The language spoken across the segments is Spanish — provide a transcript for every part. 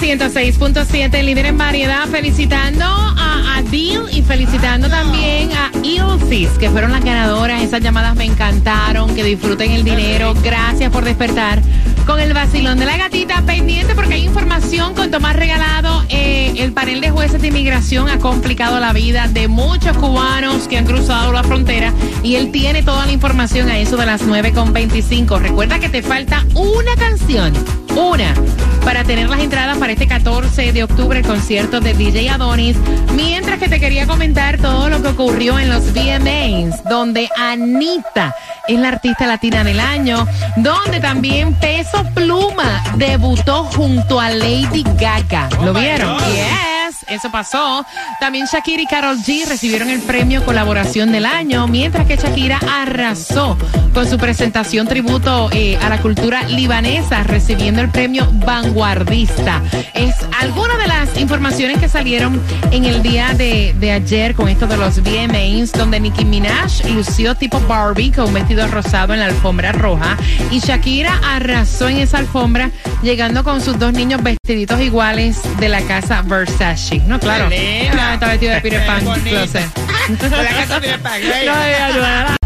106.7, líder en variedad, felicitando a Adil y felicitando también a Ilsis, que fueron las ganadoras. Esas llamadas me encantaron, que disfruten el dinero. Gracias por despertar con el vacilón de la gatita pendiente porque hay información con Tomás Regalado. Eh, el panel de jueces de inmigración ha complicado la vida de muchos cubanos que han cruzado la frontera y él tiene toda la información a eso de las 9.25. Recuerda que te falta una canción, una, para tener las entradas para este 14 de octubre, el concierto de DJ Adonis. Mientras que te quería comentar todo lo que ocurrió en los VMAs, donde Anita es la artista latina del año, donde también Peso Pluma debutó junto a Lady Gaga. ¿Lo vieron? Yes, eso pasó. También Shakira y Carol G recibieron el premio Colaboración del Año, mientras que Shakira arrasó con su presentación tributo eh, a la cultura libanesa, recibiendo el premio Vanguardista. Es alguna de las informaciones que salieron en el día de, ayer con esto de los VMAs, donde Nicki Minaj lució tipo Barbie con un vestido rosado en la alfombra roja y Shakira arrasó en esa alfombra, llegando con sus dos niños vestiditos iguales de la casa Versace. No, claro. Está vestido de Peter Pan. Closet. No, ayuda.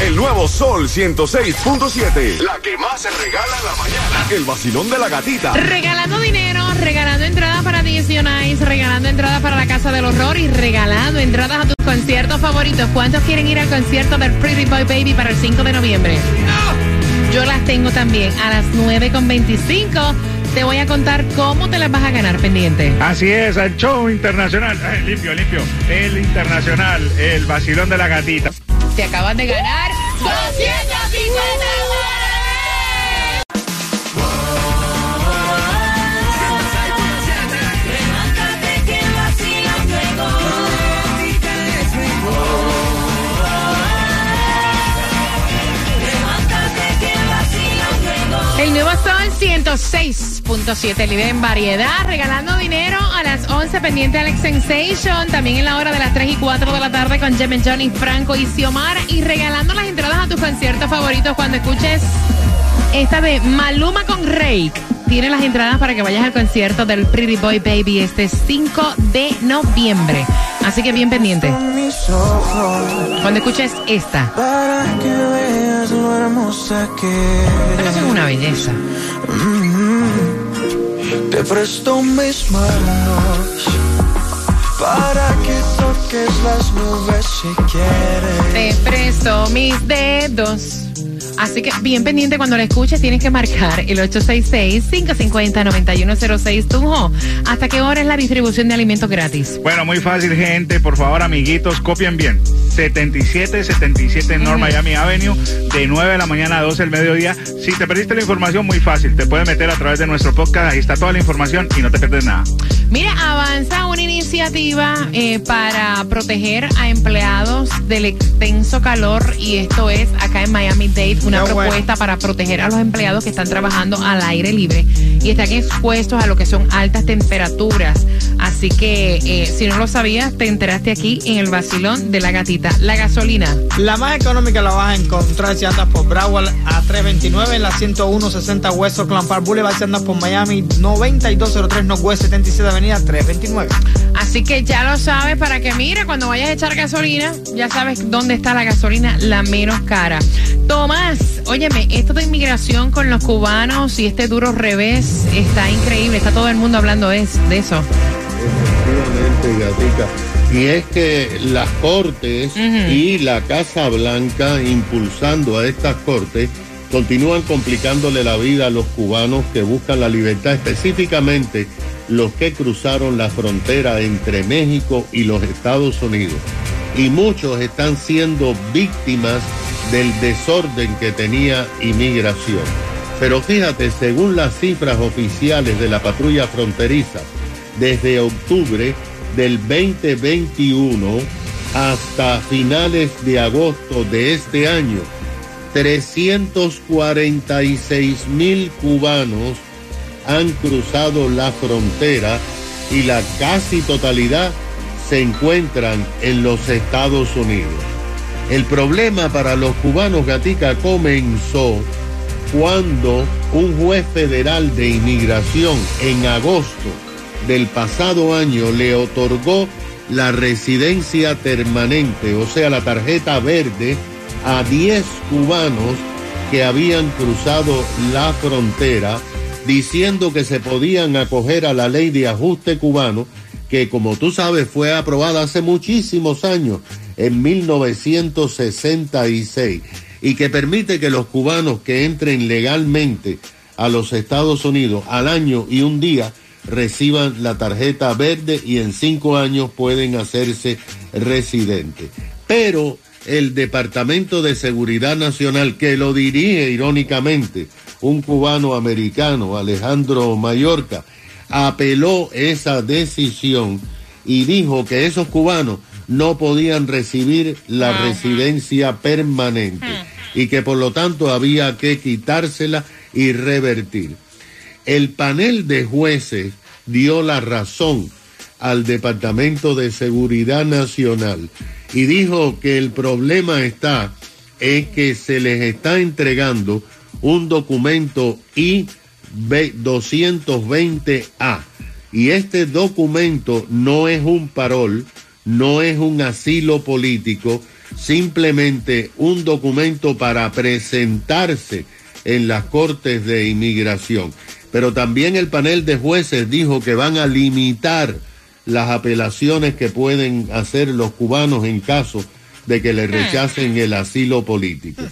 El nuevo Sol 106.7. La que más se regala en la mañana. El vacilón de la gatita. Regalando dinero, regalando entradas para DC on Ice, regalando entradas para la Casa del Horror y regalando entradas a tus conciertos favoritos. ¿Cuántos quieren ir al concierto del Pretty Boy Baby para el 5 de noviembre? Yo las tengo también a las 9.25. Te voy a contar cómo te las vas a ganar pendiente. Así es, al show internacional. Ay, limpio, limpio. El internacional, el vacilón de la gatita. Te acaban de ganar 250 Levántate que el nuevo Sol 106.7, líder en variedad, regalando dinero a las 11 pendiente Alex Sensation, también en la hora de las 3 y 4 de la tarde con Jem Johnny, Franco y Xiomara y regalando las entradas a tus conciertos favoritos cuando escuches esta de Maluma con Rake. Tienes las entradas para que vayas al concierto del Pretty Boy Baby este 5 de noviembre. Así que bien pendiente. Cuando escuches esta. Para que veas lo hermosa que Esta es una belleza. Te presto mis manos para que toques las nubes si quieres. Te presto mis dedos. Así que bien pendiente cuando la escuches, tienes que marcar el 866-550-9106 Tunjo. ¿Hasta qué hora es la distribución de alimentos gratis? Bueno, muy fácil, gente. Por favor, amiguitos, copien bien. 7777 North Miami Avenue, de 9 de la mañana a 12 del mediodía. Si te perdiste la información, muy fácil, te puedes meter a través de nuestro podcast, ahí está toda la información y no te pierdes nada. Mira, avanza una iniciativa eh, para proteger a empleados del extenso calor y esto es acá en Miami Dade, una bueno. propuesta para proteger a los empleados que están trabajando al aire libre y están expuestos a lo que son altas temperaturas. Así que eh, si no lo sabías, te enteraste aquí en el vacilón de la gatita. La gasolina. La más económica la vas a encontrar si andas por Broward a 329 en la 10160 West Oakland Park Boulevard. Si andas por Miami 9203 Northwest 77 Avenida 329. Así que ya lo sabes para que mire cuando vayas a echar gasolina, ya sabes dónde está la gasolina la menos cara. Tomás, óyeme, esto de inmigración con los cubanos y este duro revés está increíble, está todo el mundo hablando de, de eso. Efectivamente, Gatica. Y es que las cortes y la Casa Blanca, impulsando a estas cortes, continúan complicándole la vida a los cubanos que buscan la libertad, específicamente los que cruzaron la frontera entre México y los Estados Unidos. Y muchos están siendo víctimas del desorden que tenía inmigración. Pero fíjate, según las cifras oficiales de la patrulla fronteriza, desde octubre del 2021 hasta finales de agosto de este año, 346 mil cubanos han cruzado la frontera y la casi totalidad se encuentran en los Estados Unidos. El problema para los cubanos Gatica comenzó cuando un juez federal de inmigración en agosto del pasado año le otorgó la residencia permanente, o sea, la tarjeta verde, a 10 cubanos que habían cruzado la frontera, diciendo que se podían acoger a la ley de ajuste cubano, que como tú sabes fue aprobada hace muchísimos años, en 1966, y que permite que los cubanos que entren legalmente a los Estados Unidos al año y un día reciban la tarjeta verde y en cinco años pueden hacerse residentes. Pero el Departamento de Seguridad Nacional, que lo dirige irónicamente un cubano americano, Alejandro Mallorca, apeló esa decisión y dijo que esos cubanos no podían recibir la residencia permanente y que por lo tanto había que quitársela y revertir. El panel de jueces dio la razón al Departamento de Seguridad Nacional y dijo que el problema está en que se les está entregando un documento I-220A y este documento no es un parol, no es un asilo político, simplemente un documento para presentarse en las cortes de inmigración. Pero también el panel de jueces dijo que van a limitar las apelaciones que pueden hacer los cubanos en caso de que le rechacen el asilo político.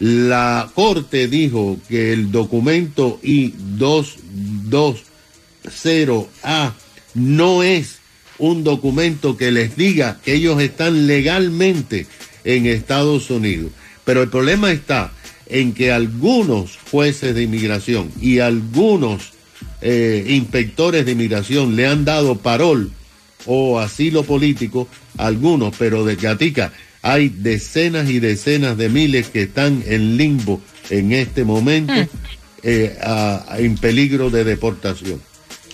La corte dijo que el documento I-220A no es un documento que les diga que ellos están legalmente en Estados Unidos. Pero el problema está en que algunos jueces de inmigración y algunos eh, inspectores de inmigración le han dado parol o asilo político, algunos, pero de Gatica hay decenas y decenas de miles que están en limbo en este momento eh, a- a- en peligro de deportación.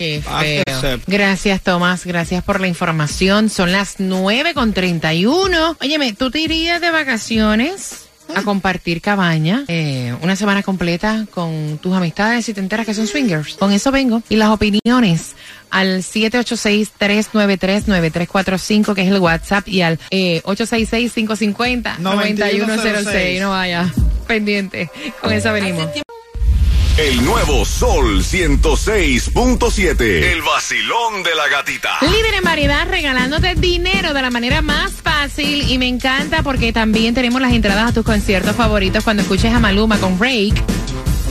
Qué Ah, que feo. Gracias, Tomás. Gracias por la información. Son las 9 con 31. Óyeme, ¿tú te irías de vacaciones? A compartir cabaña, eh, una semana completa con tus amistades y te enteras que son swingers. Con eso vengo. Y las opiniones al 786-393-9345, que es el WhatsApp, y al eh, 866-550-9106. No vaya, pendiente. Con eso venimos. El nuevo Sol 106.7. El vacilón de la gatita. Líder en variedad regalándote dinero de la manera más fácil y me encanta porque también tenemos las entradas a tus conciertos favoritos cuando escuches a Maluma con Rake.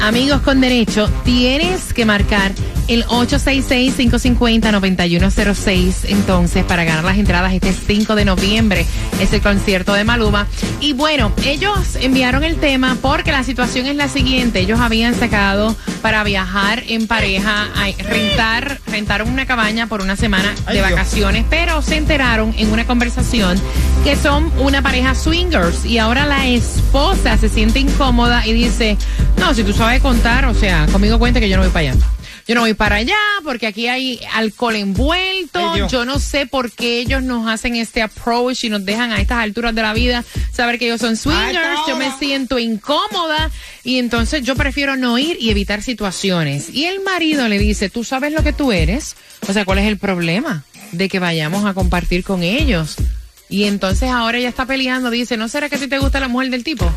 Amigos con derecho, tienes que marcar el 866-550-9106. Entonces, para ganar las entradas este 5 de noviembre es el concierto de Maluma. Y bueno, ellos enviaron el tema porque la situación es la siguiente. Ellos habían sacado para viajar en pareja, a rentar, rentaron una cabaña por una semana de vacaciones, pero se enteraron en una conversación que son una pareja swingers y ahora la esposa se siente incómoda y dice, no, si tú sabes contar, o sea, conmigo cuenta que yo no voy para allá. Yo no voy para allá porque aquí hay alcohol envuelto. Ay. Yo no sé por qué ellos nos hacen este approach y nos dejan a estas alturas de la vida saber que ellos son swingers. Yo me siento incómoda y entonces yo prefiero no ir y evitar situaciones. Y el marido le dice, ¿tú sabes lo que tú eres? O sea, ¿cuál es el problema de que vayamos a compartir con ellos? Y entonces ahora ella está peleando, dice, ¿no será que a ti te gusta la mujer del tipo?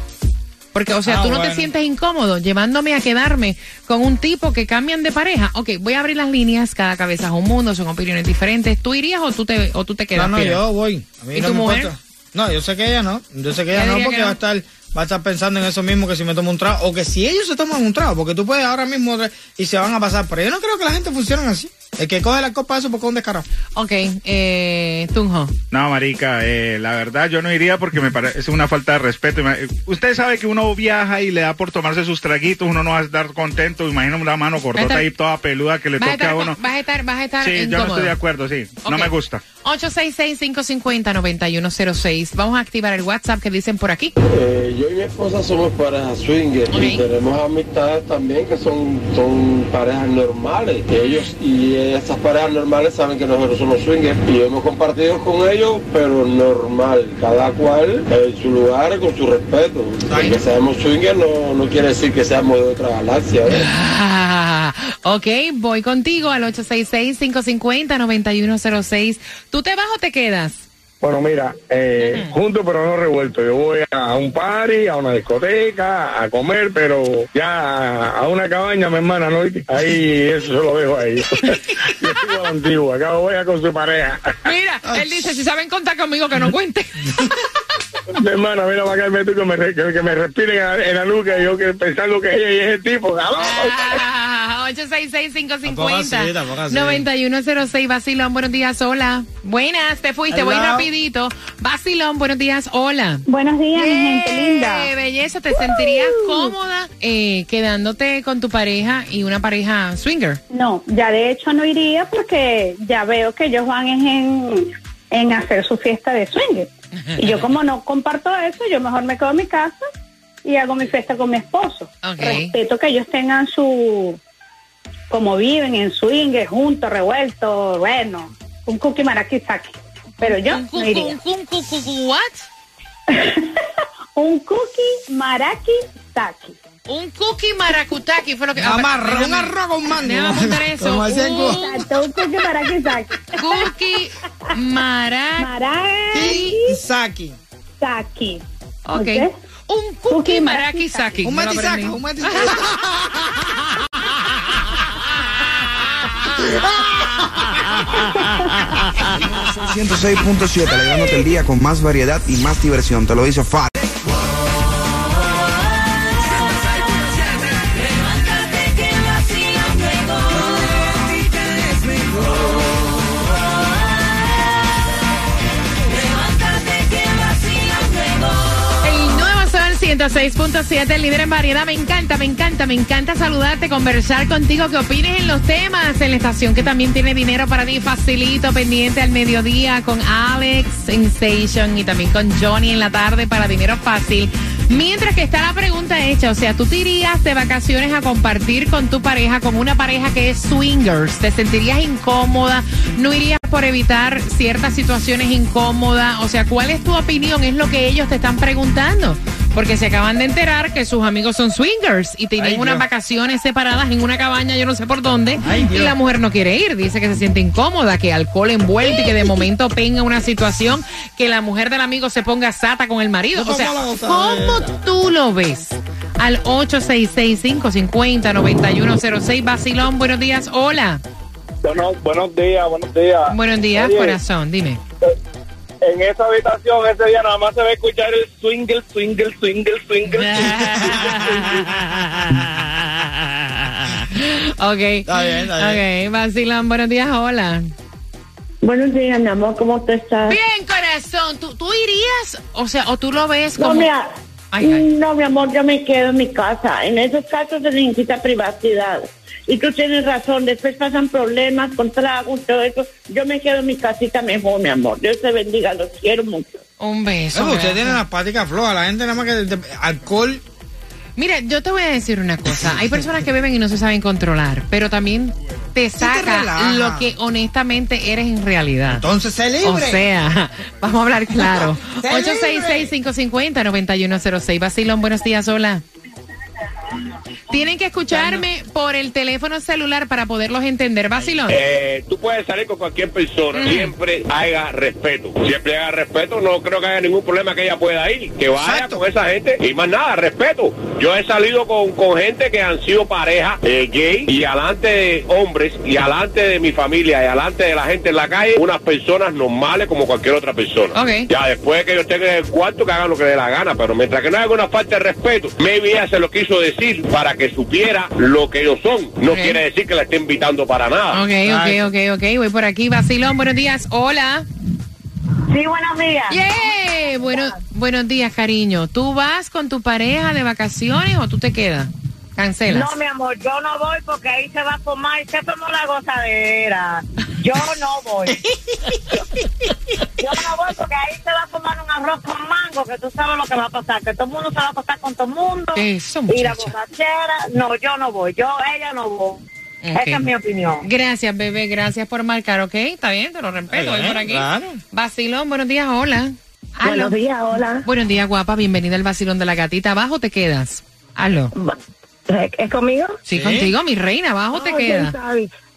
Porque, o sea, Ah, tú no te sientes incómodo llevándome a quedarme con un tipo que cambian de pareja. Ok, voy a abrir las líneas, cada cabeza es un mundo, son opiniones diferentes. ¿Tú irías o tú te, o tú te quedas? No, no, yo voy. A mí ¿Y no tu me mujer? importa. No, yo sé que ella no. Yo sé que ella Ella no porque que va a estar va a estar pensando en eso mismo que si me tomo un trago o que si ellos se toman un trago, porque tú puedes ahora mismo y se van a pasar, pero yo no creo que la gente funcione así. El que coge la copa de eso porque es un descarado. Ok, eh, Tunjo. No, marica, eh, la verdad yo no iría porque me parece una falta de respeto. Usted sabe que uno viaja y le da por tomarse sus traguitos, uno no va a estar contento. Imagina una mano Va a cortota estar- ahí toda peluda que le Vas a, toque estar, a uno. vas a estar, vas a estar Sí, yo no estoy de acuerdo, sí. No me gusta. 866-550-9106. Vamos a activar el WhatsApp que dicen por aquí. Eh, yo y mi esposa somos parejas swinger Ok. y tenemos amistades también que son, son parejas normales. Ellos y esas parejas normales saben que nosotros somos swingers y hemos compartido con ellos, pero normal, cada cual en su lugar con su respeto. Que seamos swingers no, no quiere decir que seamos de otra galaxia. ¿eh? Ah, ok, voy contigo al 866-550-9106. ¿Tú te vas o te quedas? Bueno, mira, eh, juntos pero no revueltos. Yo voy a un party, a una discoteca, a comer, pero ya a una cabaña, mi hermana, ¿no? Ahí eso se lo dejo ahí. Yo sigo a la antigua, acá voy a con su pareja. Mira, él dice, si saben contar conmigo, que no cuente. Mi hermana, mira para acá, tú que me, que, que me respiren en la, en la nuca y yo que pensando que ella y es el tipo. Ah, 866-550-9106. Vacilón, buenos días, hola. Buenas, te fuiste, voy Hello. rapidito. Vacilón, buenos días, hola. Buenos días, mi gente Eh, linda. belleza, ¿te sentirías cómoda eh, quedándote con tu pareja y una pareja swinger? No, ya de hecho no iría porque ya veo que ellos van en, en hacer su fiesta de swing. Y yo como no comparto eso, yo mejor me quedo en mi casa y hago mi fiesta con mi esposo. Ok. Respeto que ellos tengan su, como viven en swing, juntos, revueltos, bueno, un cookie maracizaki. Pero yo Un no iría. un cu- what? Un cookie maraki-saki. Un cookie maracutaki fue lo que... Más, Déjame- un arroz con mango. Déjame apuntar eso. Un Exacto, un cookie maraki-saki. cookie maracutaki. Maraki-saki. Saki. Ok. Un cookie. Un Me lo matisaca, aprendí. un matisaca. 106.7, alegrándote el día con más variedad y más diversión. Te lo dice Fat. 106.7, el líder en variedad. Me encanta, me encanta, me encanta saludarte, conversar contigo, que opines en los temas. En la estación que también tiene dinero para ti, facilito, pendiente al mediodía con Alex en Station y también con Johnny en la tarde para dinero fácil. Mientras que está la pregunta hecha, o sea, tú te irías de vacaciones a compartir con tu pareja, como una pareja que es swingers, te sentirías incómoda, no irías por evitar ciertas situaciones incómodas, o sea, ¿cuál es tu opinión? Es lo que ellos te están preguntando. Porque se acaban de enterar que sus amigos son swingers y tienen Ay, unas Dios. vacaciones separadas en una cabaña, yo no sé por dónde. Ay, y la mujer no quiere ir, dice que se siente incómoda, que alcohol envuelto y que de momento tenga una situación que la mujer del amigo se ponga sata con el marido. ¿Cómo O sea? ¿cómo tú lo ves? Al 866-550-9106, Basilón, buenos días, hola. Bueno, buenos días, buenos días. Buenos días, Oye, corazón, dime. En esa habitación ese día nada más se va a escuchar el swingle, swingle, swingle, swingle. Ok. Está bien, está bien. Ok, vacilón, buenos días, hola. Buenos días, mi amor, ¿cómo tú estás? Bien, corazón, ¿tú, tú irías, o sea, o tú lo ves No, como... mira, Ay, ay. no, mi amor, yo me quedo en mi casa. En esos casos se necesita privacidad. Y tú tienes razón, después pasan problemas con tragos, todo eso. Yo me quedo en mi casita mejor, mi amor. Dios te bendiga, los quiero mucho. Un beso. No, usted tiene las páticas flojas. La gente nada más que de- de- alcohol. Mira, yo te voy a decir una cosa. Hay personas que beben y no se saben controlar, pero también te saca lo que honestamente eres en realidad. Entonces sé libre. O sea, vamos a hablar claro. Sé 866-550-9106. Basilón, buenos días, hola. Tienen que escucharme por el teléfono celular para poderlos entender. Basilón. Eh, tú puedes salir con cualquier persona, siempre haya respeto. Siempre haya respeto, no creo que haya ningún problema que ella pueda ir. Que vaya con esa gente y más nada, respeto. Yo he salido con, con gente que han sido pareja eh, gay y alante de hombres y alante de mi familia y alante de la gente en la calle, unas personas normales como cualquier otra persona. Ok. Ya después de que ellos estén en el cuarto, que hagan lo que dé la gana, pero mientras que no haya una falta de respeto, maybe ella se lo quiso decir para que supiera lo que ellos son. No Ok. quiere decir que la esté invitando para nada. Ok, ok, ok, ok. Voy por aquí. Basilón, buenos días. Hola. Sí, buenos días. Yeah. Bueno, buenos días, cariño. ¿Tú vas con tu pareja de vacaciones o tú te quedas? Cancelas. No, mi amor, yo no voy porque ahí se va a formar y se formó la gozadera. Yo no voy. Yo no voy porque ahí se va a formar un arroz con mango que tú sabes lo que va a pasar, que todo el mundo se va a pasar con todo el mundo. Eso, y la borrachera, no, yo no voy, yo, ella no voy. Ok. Esa es mi opinión. Gracias, bebé. Gracias por marcar, ¿ok? Está bien, te lo respeto. Voy por aquí. Basilón, buenos días, hola. Buenos días, hola. Buenos días, guapa. Bienvenida al Basilón de la Gatita. ¿Abajo te quedas? Aló. ¿Es conmigo? Sí, contigo, mi reina. ¿Abajo te Oh, quedas?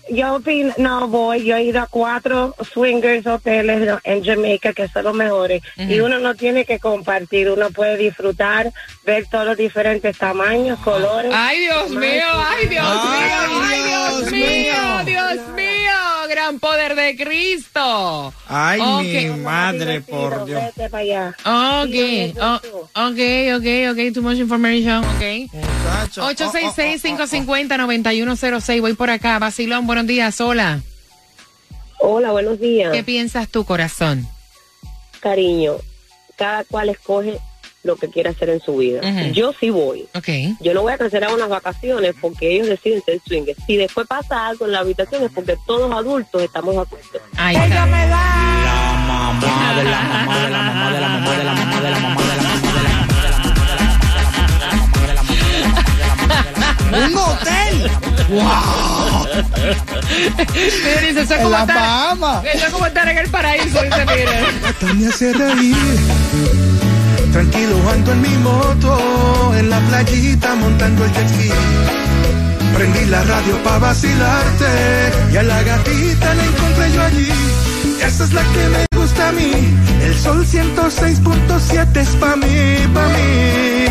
Yo opino, no voy, yo he ido a cuatro swingers hoteles en Jamaica que son los mejores y uno no tiene que compartir, uno puede disfrutar, ver todos los diferentes tamaños, colores. Ay, Dios mío, ay, Dios Ay, mío, ay, Dios Dios mío. Dios mío, gran poder de Cristo. Ay, Ok. mi madre, por Dios. Vete para allá. Ok, oh, ok, ok, ok, too much information, ok. Muchacho. 866-550-9106, voy por acá. Basilón, buenos días, hola. Hola, buenos días. ¿Qué piensas tú, corazón? Cariño, cada cual escoge lo que quiere hacer en su vida. Yo sí voy. Ok. Yo no voy a cancelar unas vacaciones porque ellos deciden ser swingers. Si después pasa algo en la habitación es porque todos adultos estamos de acuerdo. Ahí está. Mamá de la mamá de la mamá de la mamá de la mamá de la mamá de la ¡Un hotel! ¡Wow! Dice, eso es En como la estar- Bahama. Eso es como estar en el paraíso, dice, mire. me hace reír. Tranquilo ando en mi moto, en la playita montando el jet ski. Prendí la radio para vacilarte y a la gatita la encontré yo allí. Esa es la que me gusta a mí. El sol 106.7 es pa' mí, pa' mí.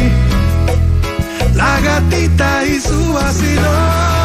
La gatita y su vacilón.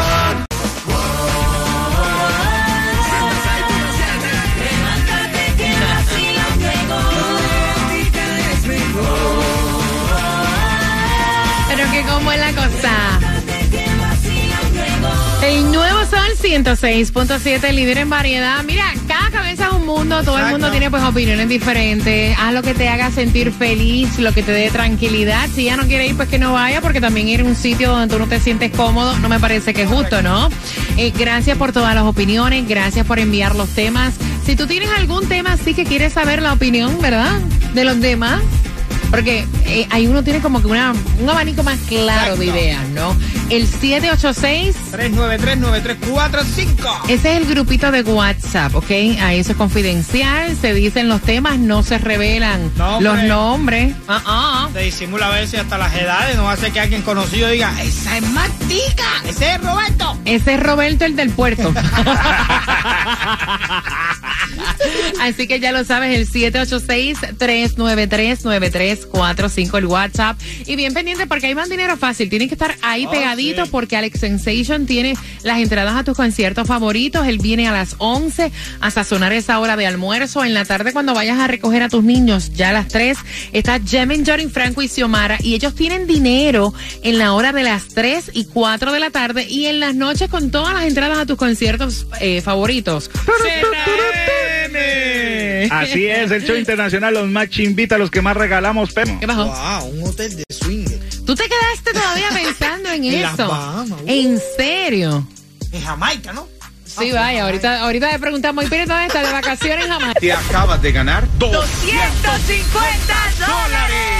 106.7, líder en variedad. Mira, cada cabeza es un mundo, todo el mundo tiene pues opiniones diferentes. Haz lo que te haga sentir feliz, lo que te dé tranquilidad. Si ya no quiere ir, pues que no vaya, porque también ir a un sitio donde tú no te sientes cómodo no me parece que es justo, ¿no? Eh, gracias por todas las opiniones, gracias por enviar los temas. Si tú tienes algún tema así que quieres saber la opinión, ¿verdad? De los demás. Porque eh, ahí uno tiene como que una, un abanico más claro de ideas, ¿no? El 786 3939345. ese es el grupito de WhatsApp, ¿ok? Ahí eso es confidencial, se dicen los temas, no se revelan los nombres. Ah, ah. Se disimula a veces hasta las edades, no hace que alguien conocido diga, esa es Martica, ese es Roberto. Ese es Roberto, el del puerto. Así que ya lo sabes, el 786-393-9345, el WhatsApp. Y bien pendiente porque hay más dinero fácil. Tienen que estar ahí Oh, pegaditos sí. porque Alex Sensation tiene las entradas a tus conciertos favoritos. Él viene a las 11 a sazonar esa hora de almuerzo. En la tarde, cuando vayas a recoger a tus niños, ya a las 3, está Jemin, Jorin, Franco y Xiomara. Y ellos tienen dinero en la hora de las 3 y 4 de la tarde. Y en las noches, con todas las entradas a tus conciertos eh, favoritos. Así es, el show internacional, los más chimbitas, los que más regalamos, Pemo. ¿Qué pasó? Wow, un hotel de swinger. Tú te quedaste todavía pensando en En eso. Bahamas, uh. ¿En serio? En Jamaica, ¿no? Sí, vaya, ahorita, ahorita le preguntamos, ¿y dónde está de vacaciones jamás? Te acabas de ganar 250 dólares.